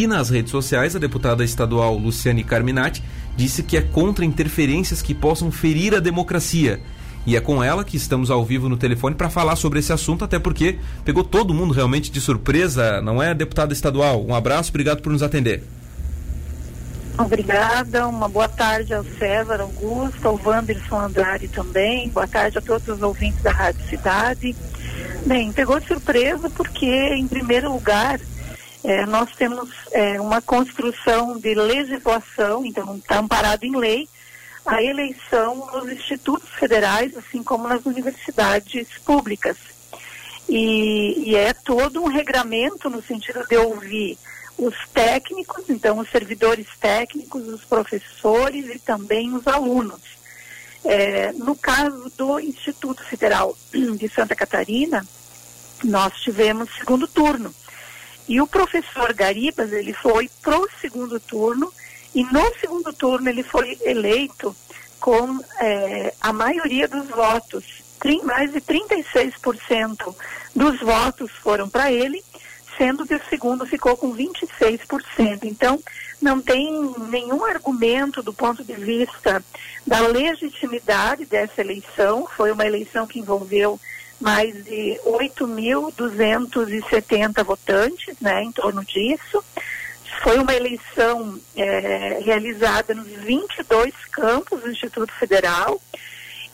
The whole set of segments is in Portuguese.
E nas redes sociais, a deputada estadual Luciane Carminati disse que é contra interferências que possam ferir a democracia. E é com ela que estamos ao vivo no telefone para falar sobre esse assunto, até porque pegou todo mundo realmente de surpresa, não é, deputada estadual? Um abraço, obrigado por nos atender. Obrigada, uma boa tarde ao César Augusto, ao Wanderson Andrade também, boa tarde a todos os ouvintes da Rádio Cidade. Bem, pegou de surpresa porque, em primeiro lugar, é, nós temos é, uma construção de legislação, então está amparado em lei, a eleição nos institutos federais, assim como nas universidades públicas. E, e é todo um regramento no sentido de ouvir os técnicos, então os servidores técnicos, os professores e também os alunos. É, no caso do Instituto Federal de Santa Catarina, nós tivemos segundo turno. E o professor Garibas, ele foi para o segundo turno, e no segundo turno ele foi eleito com é, a maioria dos votos. Mais de 36% dos votos foram para ele, sendo que o segundo ficou com 26%. Então, não tem nenhum argumento do ponto de vista da legitimidade dessa eleição. Foi uma eleição que envolveu mais de 8.270 votantes, né, em torno disso. Foi uma eleição é, realizada nos 22 campos do Instituto Federal.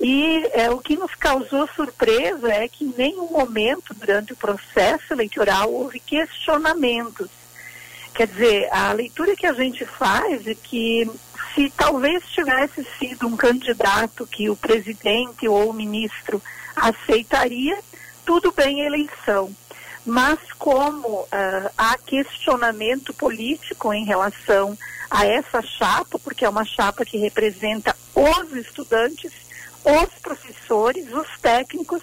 E é, o que nos causou surpresa é que em nenhum momento durante o processo eleitoral houve questionamentos. Quer dizer, a leitura que a gente faz é que se talvez tivesse sido um candidato que o presidente ou o ministro aceitaria, tudo bem a eleição. Mas como uh, há questionamento político em relação a essa chapa, porque é uma chapa que representa os estudantes, os professores, os técnicos,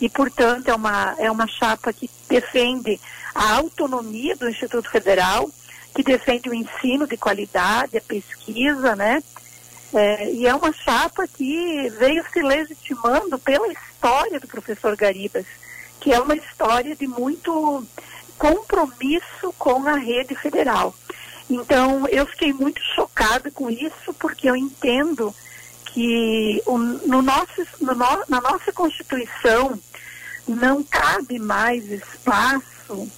e, portanto, é uma, é uma chapa que defende a autonomia do Instituto Federal, que defende o ensino de qualidade, a pesquisa, né? É, e é uma chapa que veio se legitimando pela história do professor Garibas, que é uma história de muito compromisso com a rede federal. Então, eu fiquei muito chocada com isso, porque eu entendo que o, no nosso, no na nossa Constituição não cabe mais espaço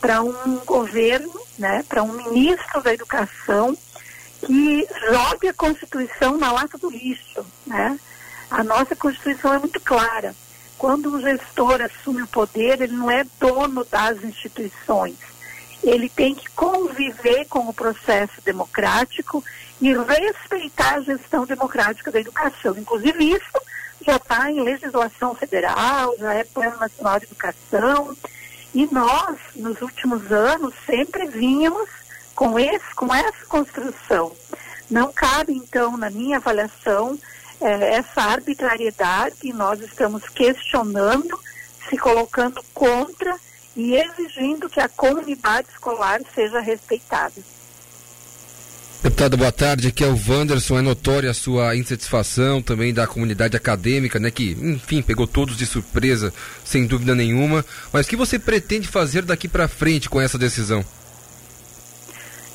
para um governo, né, para um ministro da Educação que jogue a Constituição na lata do lixo. Né? A nossa Constituição é muito clara. Quando o gestor assume o poder, ele não é dono das instituições. Ele tem que conviver com o processo democrático e respeitar a gestão democrática da educação. Inclusive, isso já está em legislação federal, já é Plano Nacional de Educação. E nós, nos últimos anos, sempre vínhamos com, esse, com essa construção. Não cabe, então, na minha avaliação, é, essa arbitrariedade que nós estamos questionando, se colocando contra e exigindo que a comunidade escolar seja respeitada. Deputada, boa tarde. Aqui é o Wanderson. É notória a sua insatisfação também da comunidade acadêmica, né? Que, enfim, pegou todos de surpresa, sem dúvida nenhuma. Mas o que você pretende fazer daqui para frente com essa decisão?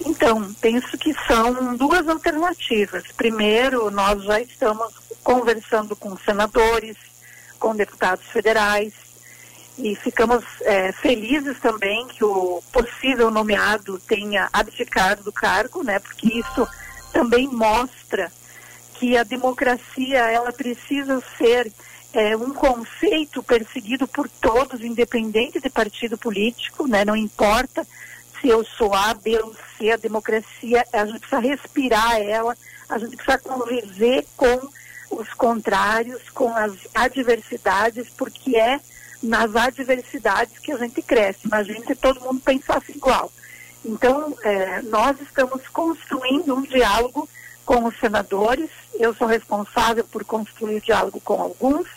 Então, penso que são duas alternativas. Primeiro, nós já estamos conversando com senadores, com deputados federais, e ficamos é, felizes também que o possível nomeado tenha abdicado do cargo, né? Porque isso também mostra que a democracia ela precisa ser é, um conceito perseguido por todos, independente de partido político, né? Não importa se eu sou A, B ou C, a democracia, a gente precisa respirar ela, a gente precisa conviver com os contrários, com as adversidades, porque é nas adversidades que a gente cresce. Imagina se todo mundo pensasse igual. Então, é, nós estamos construindo um diálogo com os senadores, eu sou responsável por construir diálogo com alguns,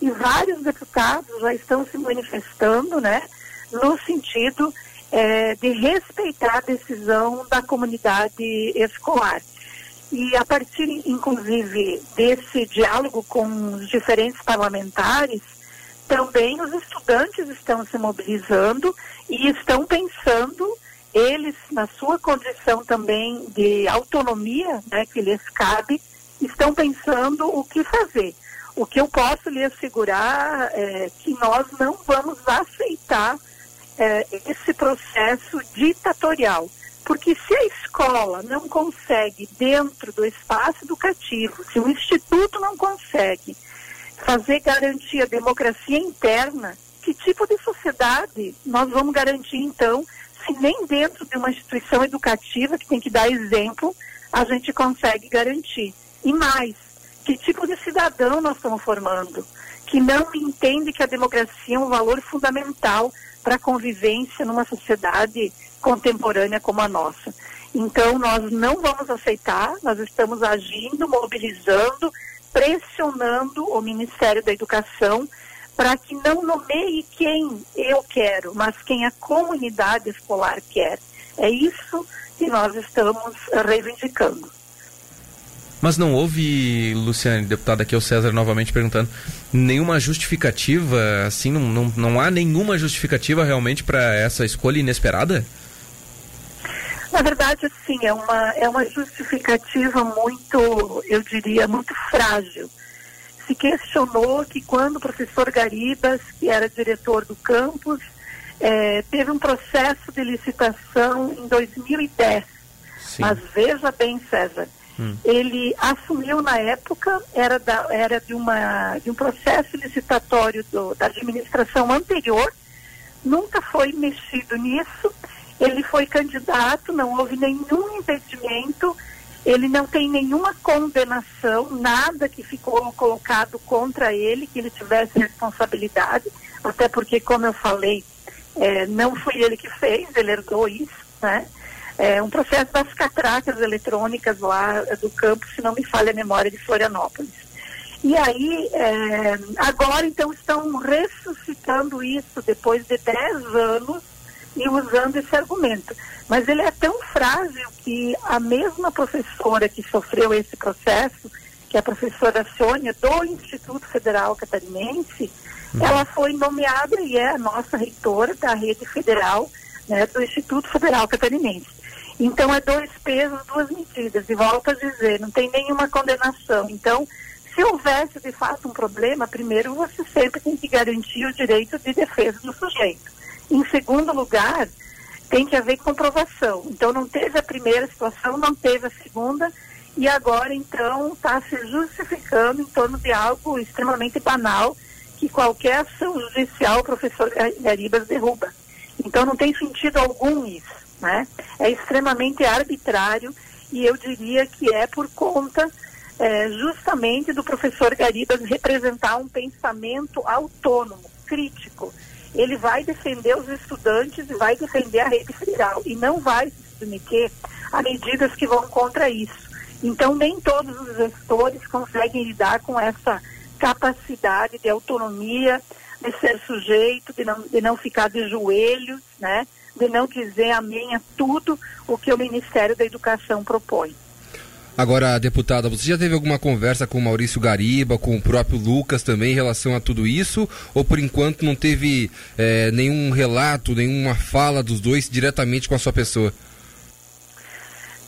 e vários deputados já estão se manifestando, né, no sentido é, de respeitar a decisão da comunidade escolar. E a partir, inclusive, desse diálogo com os diferentes parlamentares, também os estudantes estão se mobilizando e estão pensando eles, na sua condição também de autonomia, né, que lhes cabe, estão pensando o que fazer. O que eu posso lhe assegurar é que nós não vamos aceitar é, esse processo ditatorial. Porque se a escola não consegue, dentro do espaço educativo, se o instituto não consegue fazer garantir a democracia interna, que tipo de sociedade nós vamos garantir, então, se nem dentro de uma instituição educativa que tem que dar exemplo, a gente consegue garantir? E mais, que tipo de cidadão nós estamos formando? Que não entende que a democracia é um valor fundamental para a convivência numa sociedade contemporânea como a nossa. Então, nós não vamos aceitar, nós estamos agindo, mobilizando, pressionando o Ministério da Educação para que não nomeie quem eu quero, mas quem a comunidade escolar quer. É isso que nós estamos reivindicando. Mas não houve, Luciane, deputada, aqui é o César novamente perguntando, nenhuma justificativa, assim, não, não, não há nenhuma justificativa realmente para essa escolha inesperada? Na verdade, sim, é uma, é uma justificativa muito, eu diria, muito frágil. Se questionou que quando o professor Garibas, que era diretor do campus, é, teve um processo de licitação em 2010. Sim. Mas veja bem, César, Ele assumiu na época, era, da, era de, uma, de um processo licitatório do, da administração anterior, nunca foi mexido nisso. Ele foi candidato, não houve nenhum impedimento, ele não tem nenhuma condenação, nada que ficou colocado contra ele, que ele tivesse responsabilidade, até porque, como eu falei, é, não foi ele que fez, ele herdou isso, né? É, um processo das catracas eletrônicas lá do campo, se não me falha a memória, de Florianópolis. E aí, é, agora então estão ressuscitando isso depois de 10 anos e usando esse argumento. Mas ele é tão frágil que a mesma professora que sofreu esse processo, que é a professora Sônia, do Instituto Federal Catarinense, uhum. ela foi nomeada e é a nossa reitora da rede federal né, do Instituto Federal Catarinense. Então é dois pesos, duas medidas. E volto a dizer, não tem nenhuma condenação. Então, se houvesse de fato um problema, primeiro você sempre tem que garantir o direito de defesa do sujeito. Em segundo lugar, tem que haver comprovação. Então não teve a primeira situação, não teve a segunda, e agora então está se justificando em torno de algo extremamente banal que qualquer ação judicial o professor Garibas derruba. Então não tem sentido algum isso né? É extremamente arbitrário e eu diria que é por conta é, justamente do professor Garibas representar um pensamento autônomo, crítico. Ele vai defender os estudantes e vai defender a rede federal e não vai se submeter a medidas que vão contra isso. Então, nem todos os gestores conseguem lidar com essa capacidade de autonomia, de ser sujeito, de não, de não ficar de joelhos, né? De não dizer amém a tudo o que o Ministério da Educação propõe. Agora, deputada, você já teve alguma conversa com o Maurício Gariba, com o próprio Lucas também em relação a tudo isso? Ou por enquanto não teve é, nenhum relato, nenhuma fala dos dois diretamente com a sua pessoa?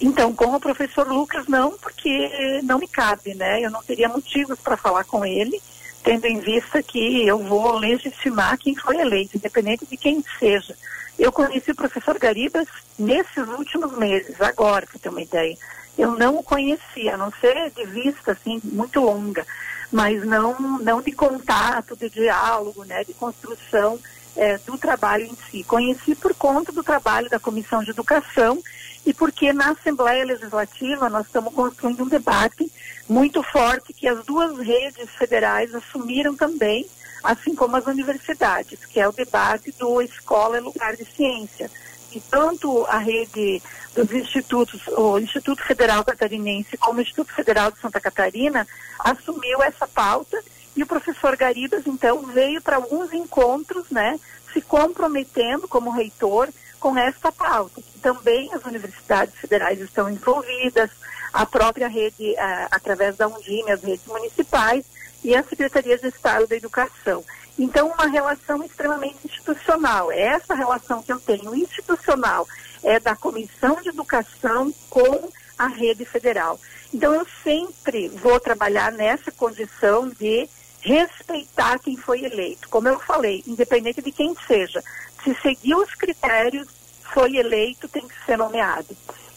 Então, com o professor Lucas, não, porque não me cabe, né? Eu não teria motivos para falar com ele, tendo em vista que eu vou legitimar quem foi eleito, independente de quem seja. Eu conheci o professor Garibas nesses últimos meses, agora, para ter uma ideia. Eu não o conhecia, a não ser de vista, assim, muito longa, mas não, não de contato, de diálogo, né, de construção é, do trabalho em si. Conheci por conta do trabalho da Comissão de Educação e porque na Assembleia Legislativa nós estamos construindo um debate muito forte que as duas redes federais assumiram também, assim como as universidades, que é o debate do escola é lugar de ciência. E tanto a rede dos institutos, o Instituto Federal Catarinense como o Instituto Federal de Santa Catarina, assumiu essa pauta e o professor Garibas, então, veio para alguns encontros, né, se comprometendo como reitor com esta pauta. Também as universidades federais estão envolvidas, a própria rede, a, através da Undime, as redes municipais, e a Secretaria de Estado da Educação. Então, uma relação extremamente institucional. É essa relação que eu tenho institucional é da Comissão de Educação com a rede federal. Então, eu sempre vou trabalhar nessa condição de respeitar quem foi eleito. Como eu falei, independente de quem seja, se seguir os critérios, foi eleito, tem que ser nomeado.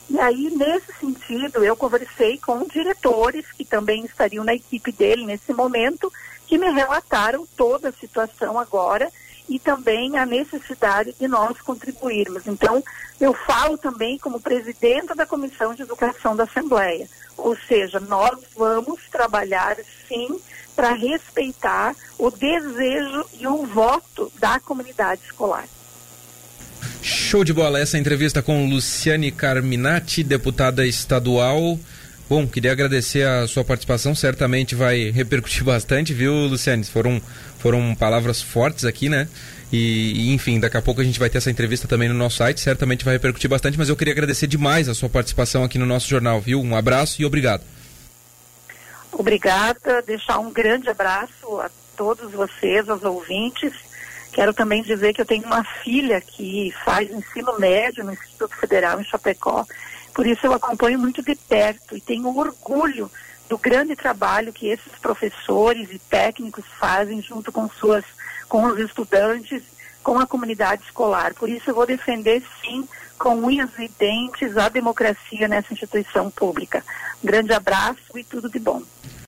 E aí, nesse sentido, eu conversei com diretores que também estariam na equipe dele nesse momento, que me relataram toda a situação agora e também a necessidade de nós contribuirmos. Então, eu falo também como presidenta da Comissão de Educação da Assembleia, ou seja, nós vamos trabalhar sim para respeitar o desejo e o voto da comunidade escolar. Show de bola essa entrevista com Luciane Carminati, deputada estadual. Bom, queria agradecer a sua participação, certamente vai repercutir bastante, viu, Luciane? Foram, foram palavras fortes aqui, né? E, e, enfim, daqui a pouco a gente vai ter essa entrevista também no nosso site, certamente vai repercutir bastante, mas eu queria agradecer demais a sua participação aqui no nosso jornal, viu? Um abraço e obrigado. Obrigada, deixar um grande abraço a todos vocês, aos ouvintes. Quero também dizer que eu tenho uma filha que faz ensino médio no Instituto Federal em Chapecó por isso eu acompanho muito de perto e tenho orgulho do grande trabalho que esses professores e técnicos fazem junto com suas com os estudantes, com a comunidade escolar. Por isso eu vou defender sim com unhas e dentes a democracia nessa instituição pública. Um grande abraço e tudo de bom.